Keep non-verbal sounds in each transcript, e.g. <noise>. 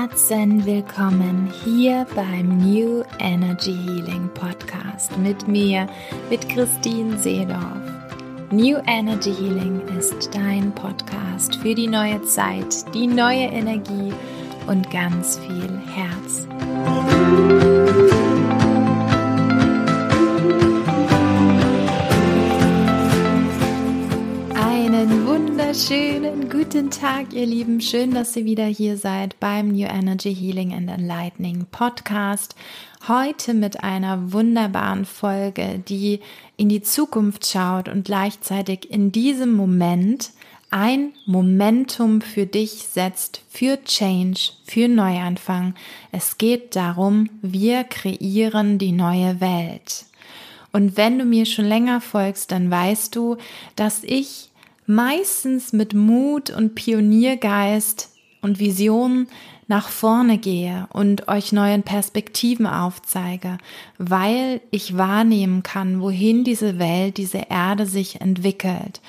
Herzen willkommen hier beim New Energy Healing Podcast mit mir, mit Christine Seedorf. New Energy Healing ist dein Podcast für die neue Zeit, die neue Energie und ganz viel Herz. Wunderschönen guten Tag, ihr Lieben. Schön, dass ihr wieder hier seid beim New Energy Healing and Enlightening Podcast. Heute mit einer wunderbaren Folge, die in die Zukunft schaut und gleichzeitig in diesem Moment ein Momentum für dich setzt, für Change, für Neuanfang. Es geht darum, wir kreieren die neue Welt. Und wenn du mir schon länger folgst, dann weißt du, dass ich meistens mit Mut und Pioniergeist und Visionen nach vorne gehe und euch neuen Perspektiven aufzeige, weil ich wahrnehmen kann, wohin diese Welt, diese Erde sich entwickelt,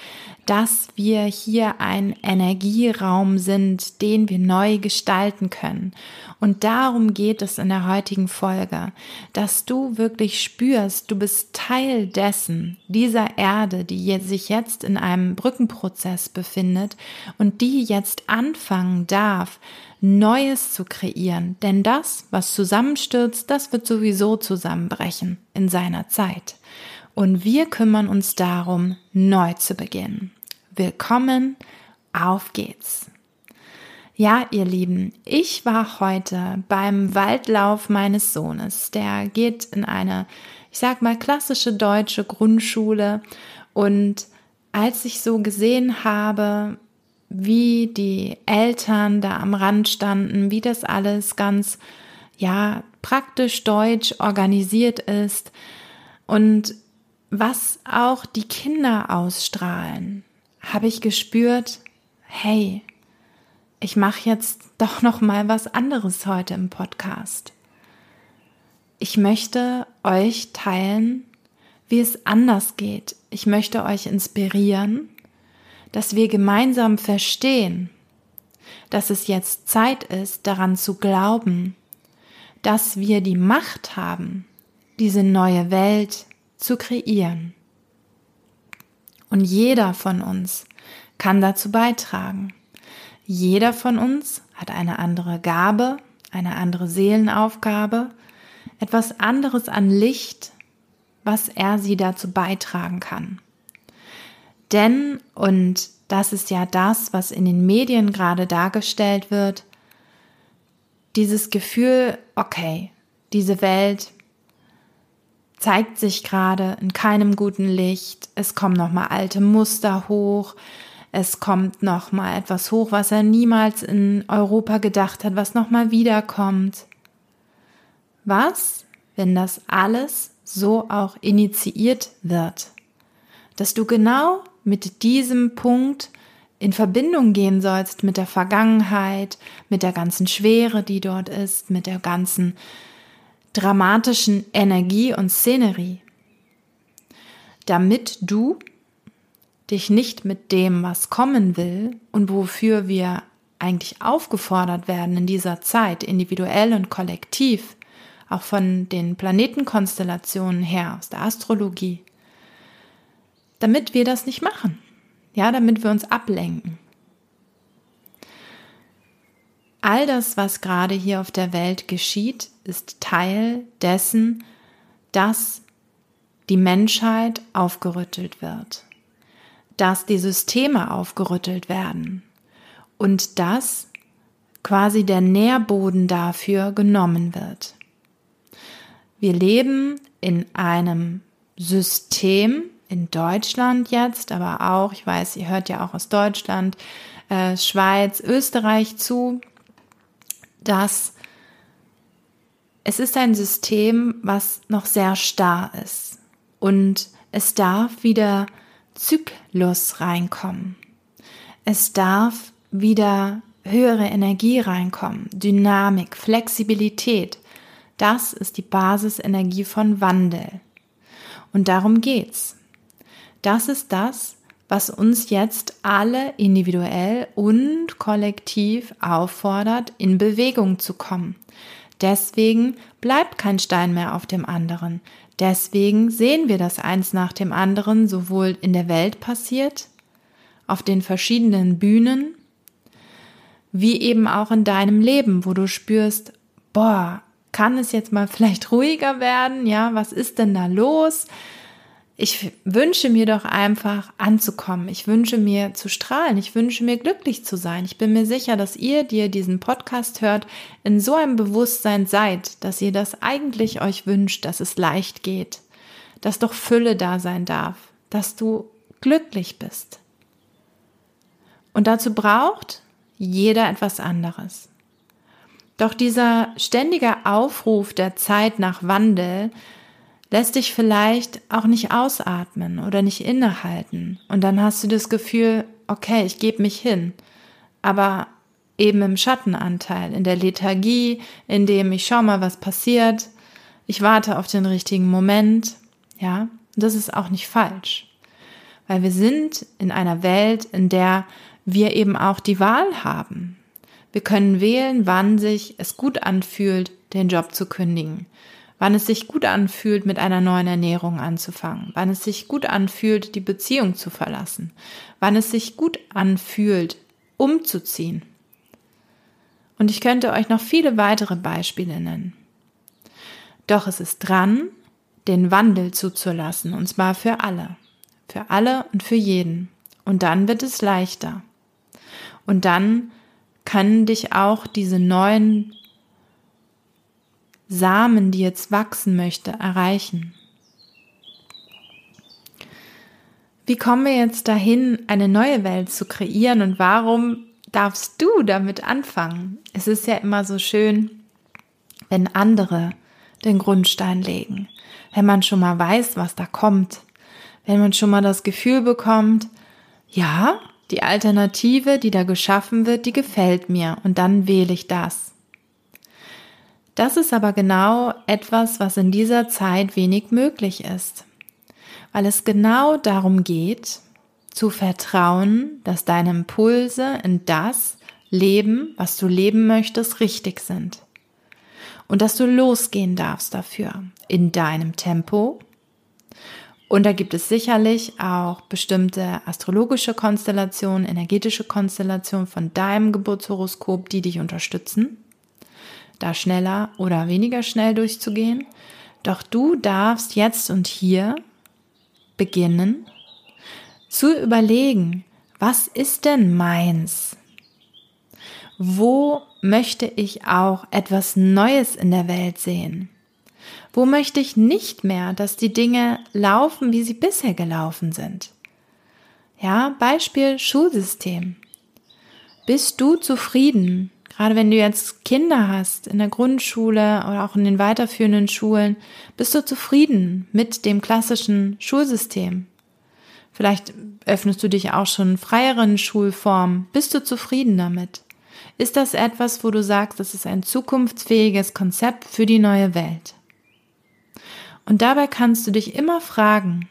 dass wir hier ein Energieraum sind, den wir neu gestalten können. Und darum geht es in der heutigen Folge, dass du wirklich spürst, du bist Teil dessen, dieser Erde, die sich jetzt in einem Brückenprozess befindet und die jetzt anfangen darf, Neues zu kreieren. Denn das, was zusammenstürzt, das wird sowieso zusammenbrechen in seiner Zeit. Und wir kümmern uns darum, neu zu beginnen. Willkommen, auf geht's. Ja, ihr Lieben, ich war heute beim Waldlauf meines Sohnes. Der geht in eine, ich sag mal, klassische deutsche Grundschule. Und als ich so gesehen habe, wie die Eltern da am Rand standen, wie das alles ganz, ja, praktisch deutsch organisiert ist und was auch die Kinder ausstrahlen, habe ich gespürt, hey, ich mache jetzt doch noch mal was anderes heute im Podcast. Ich möchte euch teilen, wie es anders geht. Ich möchte euch inspirieren, dass wir gemeinsam verstehen, dass es jetzt Zeit ist, daran zu glauben, dass wir die Macht haben, diese neue Welt zu kreieren. Und jeder von uns kann dazu beitragen. Jeder von uns hat eine andere Gabe, eine andere Seelenaufgabe, etwas anderes an Licht, was er sie dazu beitragen kann. Denn, und das ist ja das, was in den Medien gerade dargestellt wird, dieses Gefühl, okay, diese Welt zeigt sich gerade in keinem guten Licht, es kommen nochmal alte Muster hoch, es kommt noch mal etwas hoch, was er niemals in Europa gedacht hat, was noch mal wiederkommt. Was, wenn das alles so auch initiiert wird? Dass du genau mit diesem Punkt in Verbindung gehen sollst mit der Vergangenheit, mit der ganzen Schwere, die dort ist, mit der ganzen dramatischen Energie und Szenerie, damit du dich nicht mit dem, was kommen will und wofür wir eigentlich aufgefordert werden in dieser Zeit, individuell und kollektiv, auch von den Planetenkonstellationen her, aus der Astrologie, damit wir das nicht machen. Ja, damit wir uns ablenken. All das, was gerade hier auf der Welt geschieht, ist Teil dessen, dass die Menschheit aufgerüttelt wird dass die Systeme aufgerüttelt werden und dass quasi der Nährboden dafür genommen wird. Wir leben in einem System, in Deutschland jetzt, aber auch, ich weiß, ihr hört ja auch aus Deutschland, äh, Schweiz, Österreich zu, dass es ist ein System, was noch sehr starr ist und es darf wieder Zyklus reinkommen. Es darf wieder höhere Energie reinkommen, Dynamik, Flexibilität. Das ist die Basisenergie von Wandel. Und darum geht's. Das ist das, was uns jetzt alle individuell und kollektiv auffordert, in Bewegung zu kommen. Deswegen bleibt kein Stein mehr auf dem anderen. Deswegen sehen wir, dass eins nach dem anderen sowohl in der Welt passiert, auf den verschiedenen Bühnen, wie eben auch in deinem Leben, wo du spürst, boah, kann es jetzt mal <laughs> vielleicht ruhiger werden? Ja, was ist denn da los? Ich wünsche mir doch einfach anzukommen. Ich wünsche mir zu strahlen. Ich wünsche mir glücklich zu sein. Ich bin mir sicher, dass ihr, die ihr diesen Podcast hört, in so einem Bewusstsein seid, dass ihr das eigentlich euch wünscht, dass es leicht geht, dass doch Fülle da sein darf, dass du glücklich bist. Und dazu braucht jeder etwas anderes. Doch dieser ständige Aufruf der Zeit nach Wandel lässt dich vielleicht auch nicht ausatmen oder nicht innehalten. Und dann hast du das Gefühl, okay, ich gebe mich hin. Aber eben im Schattenanteil, in der Lethargie, in dem ich schau mal, was passiert, ich warte auf den richtigen Moment, ja, das ist auch nicht falsch. Weil wir sind in einer Welt, in der wir eben auch die Wahl haben. Wir können wählen, wann sich es gut anfühlt, den Job zu kündigen wann es sich gut anfühlt, mit einer neuen Ernährung anzufangen, wann es sich gut anfühlt, die Beziehung zu verlassen, wann es sich gut anfühlt, umzuziehen. Und ich könnte euch noch viele weitere Beispiele nennen. Doch es ist dran, den Wandel zuzulassen, und zwar für alle, für alle und für jeden. Und dann wird es leichter. Und dann können dich auch diese neuen Samen, die jetzt wachsen möchte, erreichen? Wie kommen wir jetzt dahin, eine neue Welt zu kreieren und warum darfst du damit anfangen? Es ist ja immer so schön, wenn andere den Grundstein legen, wenn man schon mal weiß, was da kommt, wenn man schon mal das Gefühl bekommt, ja, die Alternative, die da geschaffen wird, die gefällt mir und dann wähle ich das. Das ist aber genau etwas, was in dieser Zeit wenig möglich ist, weil es genau darum geht, zu vertrauen, dass deine Impulse in das Leben, was du leben möchtest, richtig sind. Und dass du losgehen darfst dafür in deinem Tempo. Und da gibt es sicherlich auch bestimmte astrologische Konstellationen, energetische Konstellationen von deinem Geburtshoroskop, die dich unterstützen da schneller oder weniger schnell durchzugehen. Doch du darfst jetzt und hier beginnen zu überlegen, was ist denn meins? Wo möchte ich auch etwas Neues in der Welt sehen? Wo möchte ich nicht mehr, dass die Dinge laufen, wie sie bisher gelaufen sind? Ja, Beispiel Schulsystem. Bist du zufrieden Gerade wenn du jetzt Kinder hast in der Grundschule oder auch in den weiterführenden Schulen, bist du zufrieden mit dem klassischen Schulsystem? Vielleicht öffnest du dich auch schon freieren Schulformen. Bist du zufrieden damit? Ist das etwas, wo du sagst, das ist ein zukunftsfähiges Konzept für die neue Welt? Und dabei kannst du dich immer fragen,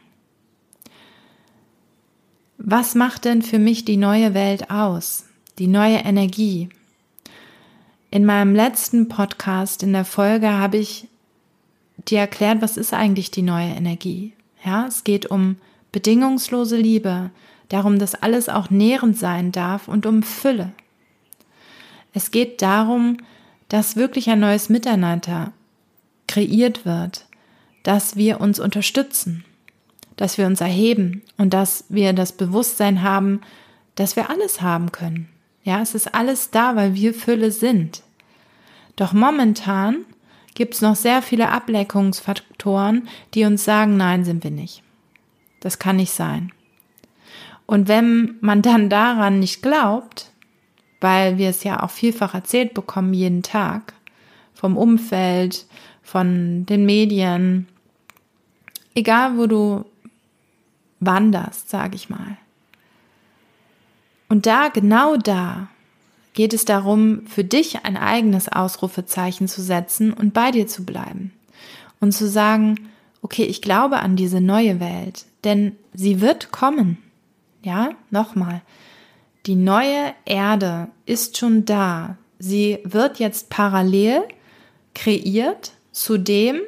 was macht denn für mich die neue Welt aus? Die neue Energie? In meinem letzten Podcast, in der Folge, habe ich dir erklärt, was ist eigentlich die neue Energie. Ja, es geht um bedingungslose Liebe, darum, dass alles auch nährend sein darf und um Fülle. Es geht darum, dass wirklich ein neues Miteinander kreiert wird, dass wir uns unterstützen, dass wir uns erheben und dass wir das Bewusstsein haben, dass wir alles haben können. Ja, es ist alles da, weil wir Fülle sind. Doch momentan gibt es noch sehr viele Ableckungsfaktoren, die uns sagen, nein, sind wir nicht. Das kann nicht sein. Und wenn man dann daran nicht glaubt, weil wir es ja auch vielfach erzählt bekommen jeden Tag, vom Umfeld, von den Medien, egal wo du wanderst, sage ich mal, und da, genau da, geht es darum, für dich ein eigenes Ausrufezeichen zu setzen und bei dir zu bleiben. Und zu sagen, okay, ich glaube an diese neue Welt, denn sie wird kommen. Ja, nochmal. Die neue Erde ist schon da. Sie wird jetzt parallel kreiert zu dem,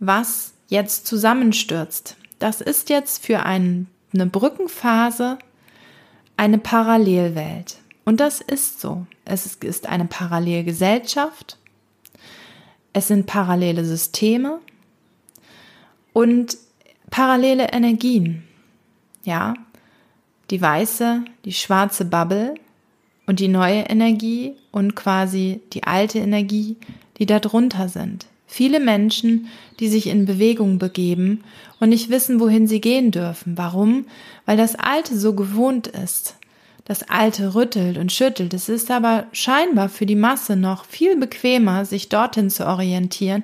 was jetzt zusammenstürzt. Das ist jetzt für ein, eine Brückenphase eine Parallelwelt. Und das ist so. Es ist eine Parallelgesellschaft. Es sind parallele Systeme und parallele Energien. Ja, die weiße, die schwarze Bubble und die neue Energie und quasi die alte Energie, die da drunter sind. Viele Menschen, die sich in Bewegung begeben und nicht wissen, wohin sie gehen dürfen. Warum? Weil das Alte so gewohnt ist. Das Alte rüttelt und schüttelt. Es ist aber scheinbar für die Masse noch viel bequemer, sich dorthin zu orientieren,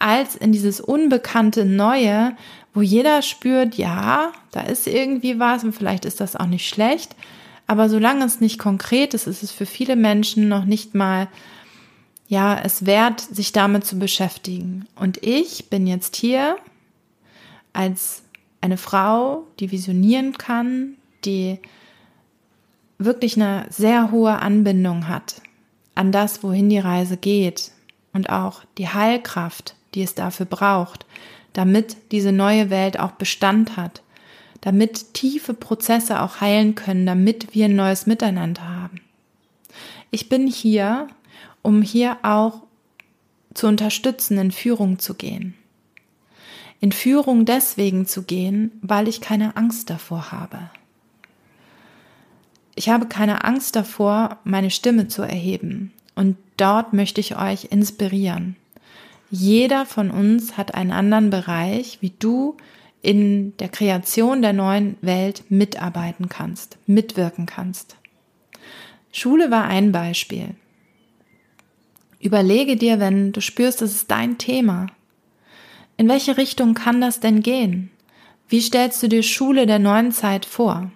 als in dieses unbekannte Neue, wo jeder spürt, ja, da ist irgendwie was und vielleicht ist das auch nicht schlecht. Aber solange es nicht konkret ist, ist es für viele Menschen noch nicht mal, ja, es wert, sich damit zu beschäftigen. Und ich bin jetzt hier als eine Frau, die visionieren kann, die wirklich eine sehr hohe Anbindung hat an das, wohin die Reise geht und auch die Heilkraft, die es dafür braucht, damit diese neue Welt auch Bestand hat, damit tiefe Prozesse auch heilen können, damit wir ein neues Miteinander haben. Ich bin hier, um hier auch zu unterstützen, in Führung zu gehen. In Führung deswegen zu gehen, weil ich keine Angst davor habe. Ich habe keine Angst davor, meine Stimme zu erheben. Und dort möchte ich euch inspirieren. Jeder von uns hat einen anderen Bereich, wie du in der Kreation der neuen Welt mitarbeiten kannst, mitwirken kannst. Schule war ein Beispiel. Überlege dir, wenn du spürst, das ist dein Thema. In welche Richtung kann das denn gehen? Wie stellst du dir Schule der neuen Zeit vor?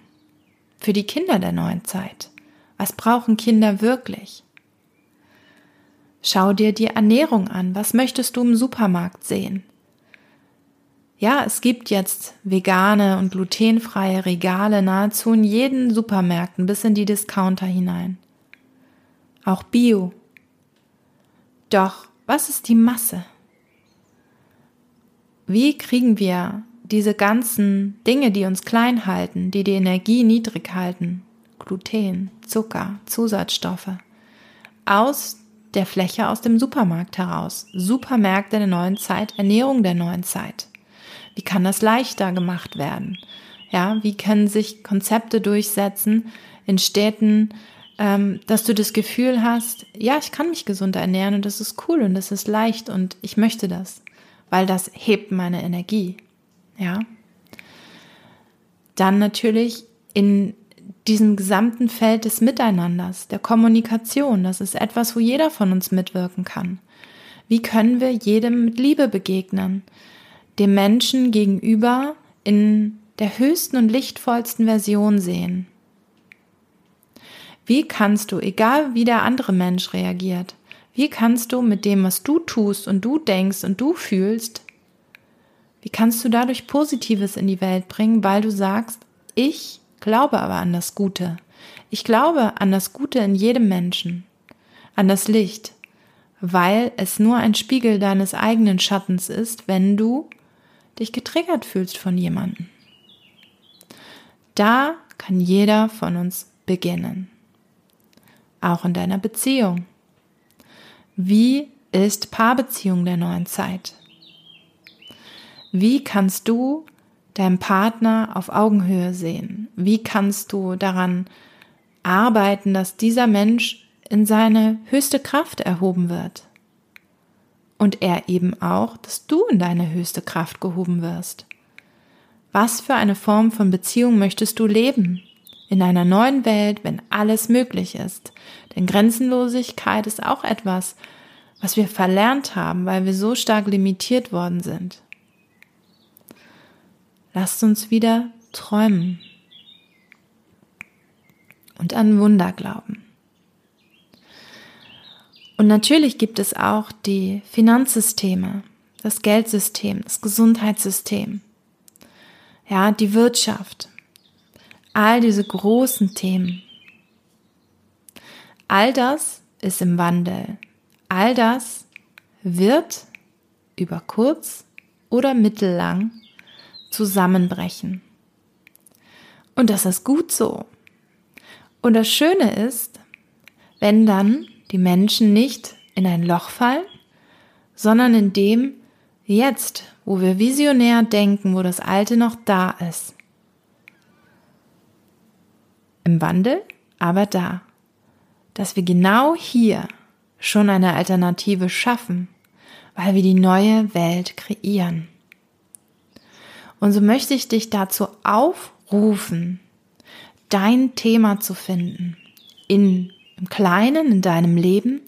Für die Kinder der neuen Zeit. Was brauchen Kinder wirklich? Schau dir die Ernährung an. Was möchtest du im Supermarkt sehen? Ja, es gibt jetzt vegane und glutenfreie Regale nahezu in jeden Supermärkten bis in die Discounter hinein. Auch Bio. Doch, was ist die Masse? Wie kriegen wir diese ganzen Dinge, die uns klein halten, die die Energie niedrig halten, Gluten, Zucker, Zusatzstoffe, aus der Fläche aus dem Supermarkt heraus. Supermärkte der neuen Zeit, Ernährung der neuen Zeit. Wie kann das leichter gemacht werden? Ja, wie können sich Konzepte durchsetzen in Städten, dass du das Gefühl hast, ja, ich kann mich gesund ernähren und das ist cool und das ist leicht und ich möchte das, weil das hebt meine Energie. Ja. Dann natürlich in diesem gesamten Feld des Miteinanders, der Kommunikation. Das ist etwas, wo jeder von uns mitwirken kann. Wie können wir jedem mit Liebe begegnen? Dem Menschen gegenüber in der höchsten und lichtvollsten Version sehen. Wie kannst du, egal wie der andere Mensch reagiert, wie kannst du mit dem, was du tust und du denkst und du fühlst, wie kannst du dadurch Positives in die Welt bringen, weil du sagst, ich glaube aber an das Gute. Ich glaube an das Gute in jedem Menschen, an das Licht, weil es nur ein Spiegel deines eigenen Schattens ist, wenn du dich getriggert fühlst von jemandem. Da kann jeder von uns beginnen. Auch in deiner Beziehung. Wie ist Paarbeziehung der neuen Zeit? Wie kannst du deinem Partner auf Augenhöhe sehen? Wie kannst du daran arbeiten, dass dieser Mensch in seine höchste Kraft erhoben wird? Und er eben auch, dass du in deine höchste Kraft gehoben wirst. Was für eine Form von Beziehung möchtest du leben? In einer neuen Welt, wenn alles möglich ist. Denn Grenzenlosigkeit ist auch etwas, was wir verlernt haben, weil wir so stark limitiert worden sind. Lasst uns wieder träumen und an Wunder glauben. Und natürlich gibt es auch die Finanzsysteme, das Geldsystem, das Gesundheitssystem, ja, die Wirtschaft. All diese großen Themen. All das ist im Wandel. All das wird über kurz oder mittellang zusammenbrechen. Und das ist gut so. Und das Schöne ist, wenn dann die Menschen nicht in ein Loch fallen, sondern in dem jetzt, wo wir visionär denken, wo das Alte noch da ist. Im Wandel, aber da. Dass wir genau hier schon eine Alternative schaffen, weil wir die neue Welt kreieren. Und so möchte ich dich dazu aufrufen, dein Thema zu finden. In, Im Kleinen, in deinem Leben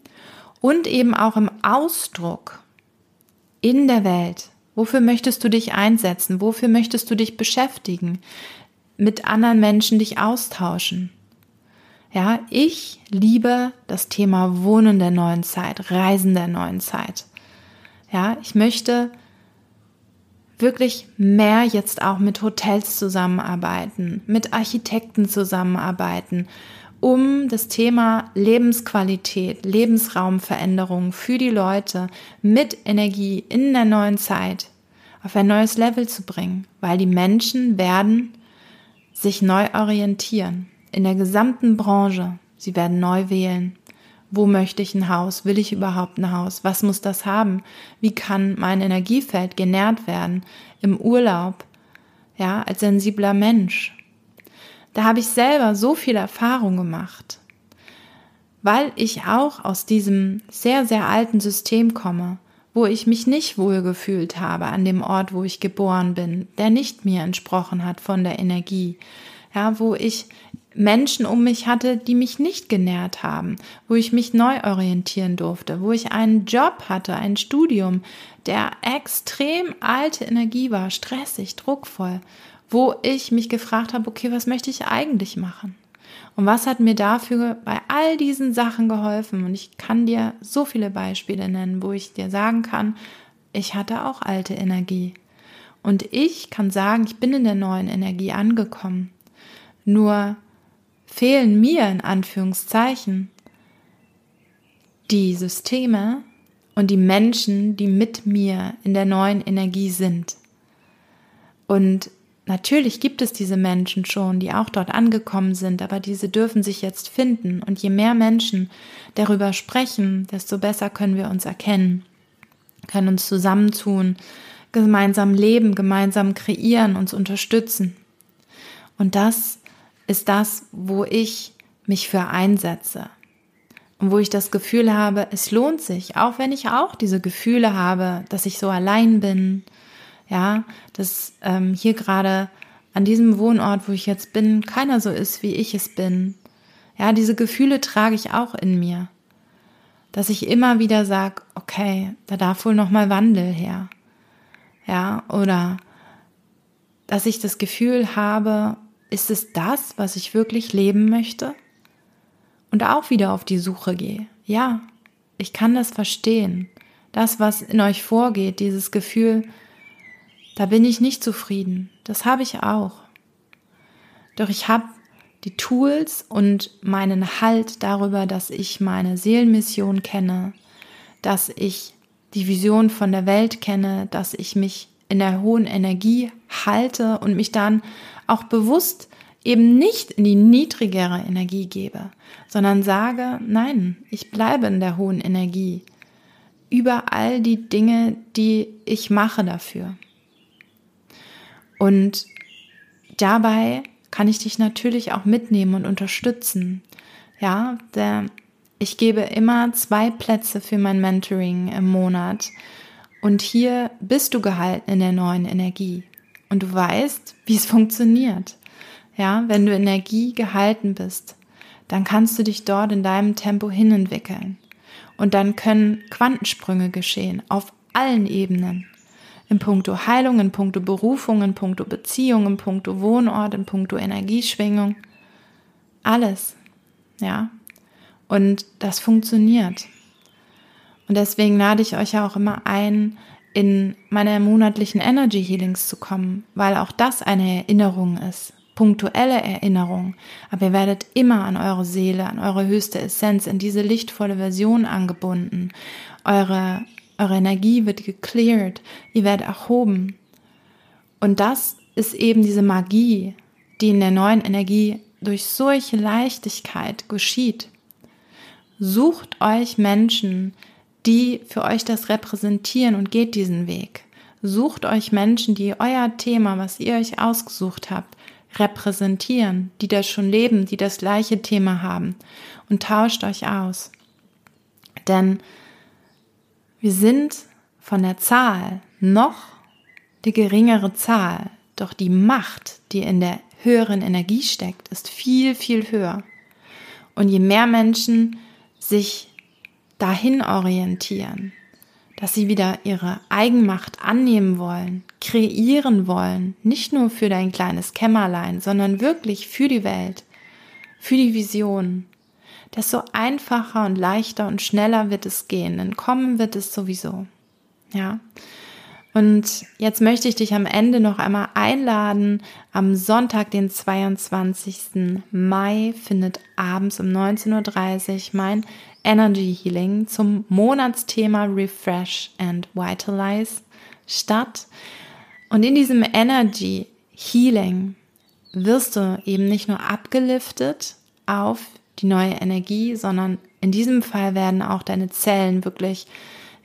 und eben auch im Ausdruck in der Welt. Wofür möchtest du dich einsetzen? Wofür möchtest du dich beschäftigen? Mit anderen Menschen dich austauschen? Ja, ich liebe das Thema Wohnen der neuen Zeit, Reisen der neuen Zeit. Ja, ich möchte wirklich mehr jetzt auch mit Hotels zusammenarbeiten, mit Architekten zusammenarbeiten, um das Thema Lebensqualität, Lebensraumveränderung für die Leute mit Energie in der neuen Zeit auf ein neues Level zu bringen, weil die Menschen werden sich neu orientieren in der gesamten Branche. Sie werden neu wählen. Wo möchte ich ein Haus? Will ich überhaupt ein Haus? Was muss das haben? Wie kann mein Energiefeld genährt werden? Im Urlaub? Ja, als sensibler Mensch. Da habe ich selber so viel Erfahrung gemacht, weil ich auch aus diesem sehr, sehr alten System komme, wo ich mich nicht wohl gefühlt habe an dem Ort, wo ich geboren bin, der nicht mir entsprochen hat von der Energie. Ja, wo ich Menschen um mich hatte, die mich nicht genährt haben, wo ich mich neu orientieren durfte, wo ich einen Job hatte, ein Studium, der extrem alte Energie war, stressig, druckvoll, wo ich mich gefragt habe, okay, was möchte ich eigentlich machen? Und was hat mir dafür bei all diesen Sachen geholfen? Und ich kann dir so viele Beispiele nennen, wo ich dir sagen kann, ich hatte auch alte Energie. Und ich kann sagen, ich bin in der neuen Energie angekommen. Nur fehlen mir in Anführungszeichen die Systeme und die Menschen, die mit mir in der neuen Energie sind. Und natürlich gibt es diese Menschen schon, die auch dort angekommen sind, aber diese dürfen sich jetzt finden. Und je mehr Menschen darüber sprechen, desto besser können wir uns erkennen, können uns zusammentun, gemeinsam leben, gemeinsam kreieren, uns unterstützen. Und das ist das, wo ich mich für einsetze. Und wo ich das Gefühl habe, es lohnt sich, auch wenn ich auch diese Gefühle habe, dass ich so allein bin, ja, dass ähm, hier gerade an diesem Wohnort, wo ich jetzt bin, keiner so ist, wie ich es bin. Ja, diese Gefühle trage ich auch in mir. Dass ich immer wieder sage, okay, da darf wohl nochmal Wandel her. Ja, oder dass ich das Gefühl habe, ist es das, was ich wirklich leben möchte? Und auch wieder auf die Suche gehe. Ja, ich kann das verstehen. Das, was in euch vorgeht, dieses Gefühl, da bin ich nicht zufrieden. Das habe ich auch. Doch ich habe die Tools und meinen Halt darüber, dass ich meine Seelenmission kenne, dass ich die Vision von der Welt kenne, dass ich mich in der hohen Energie halte und mich dann auch bewusst eben nicht in die niedrigere Energie gebe, sondern sage, nein, ich bleibe in der hohen Energie über all die Dinge, die ich mache dafür. Und dabei kann ich dich natürlich auch mitnehmen und unterstützen. Ja, der, ich gebe immer zwei Plätze für mein Mentoring im Monat. Und hier bist du gehalten in der neuen Energie und du weißt, wie es funktioniert. Ja, wenn du Energie gehalten bist, dann kannst du dich dort in deinem Tempo hinentwickeln. Und dann können Quantensprünge geschehen auf allen Ebenen. In puncto Heilung, in puncto Berufung, in puncto Beziehung, in puncto Wohnort, in puncto Energieschwingung. Alles. Ja. Und das funktioniert. Und deswegen lade ich euch ja auch immer ein, in meine monatlichen Energy Healings zu kommen, weil auch das eine Erinnerung ist. punktuelle Erinnerung, aber ihr werdet immer an eure Seele, an eure höchste Essenz, in diese lichtvolle Version angebunden. Eure, eure Energie wird gecleared, ihr werdet erhoben. Und das ist eben diese Magie, die in der neuen Energie durch solche Leichtigkeit geschieht. Sucht euch Menschen, die für euch das repräsentieren und geht diesen Weg. Sucht euch Menschen, die euer Thema, was ihr euch ausgesucht habt, repräsentieren, die das schon leben, die das gleiche Thema haben und tauscht euch aus. Denn wir sind von der Zahl noch die geringere Zahl, doch die Macht, die in der höheren Energie steckt, ist viel, viel höher. Und je mehr Menschen sich dahin orientieren, dass sie wieder ihre Eigenmacht annehmen wollen, kreieren wollen, nicht nur für dein kleines Kämmerlein, sondern wirklich für die Welt, für die Vision, desto einfacher und leichter und schneller wird es gehen, denn kommen wird es sowieso. Ja. Und jetzt möchte ich dich am Ende noch einmal einladen. Am Sonntag, den 22. Mai, findet abends um 19.30 Uhr mein Energy Healing zum Monatsthema Refresh and Vitalize statt. Und in diesem Energy Healing wirst du eben nicht nur abgeliftet auf die neue Energie, sondern in diesem Fall werden auch deine Zellen wirklich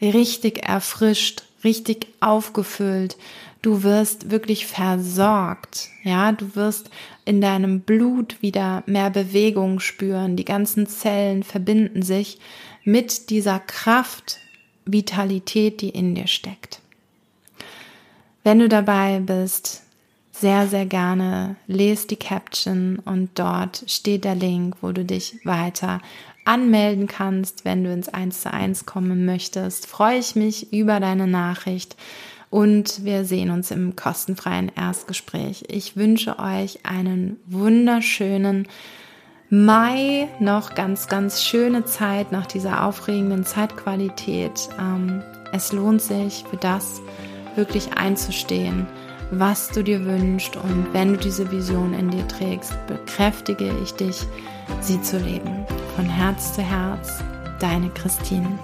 richtig erfrischt, richtig aufgefüllt. Du wirst wirklich versorgt. Ja, du wirst in deinem Blut wieder mehr Bewegung spüren. Die ganzen Zellen verbinden sich mit dieser Kraft, Vitalität, die in dir steckt. Wenn du dabei bist, sehr, sehr gerne lest die Caption und dort steht der Link, wo du dich weiter anmelden kannst, wenn du ins 1 zu 1 kommen möchtest. Freue ich mich über deine Nachricht und wir sehen uns im kostenfreien Erstgespräch. Ich wünsche euch einen wunderschönen Mai, noch ganz, ganz schöne Zeit nach dieser aufregenden Zeitqualität. Ähm, es lohnt sich für das wirklich einzustehen, was du dir wünschst und wenn du diese Vision in dir trägst, bekräftige ich dich, sie zu leben. Von Herz zu Herz, deine Christine.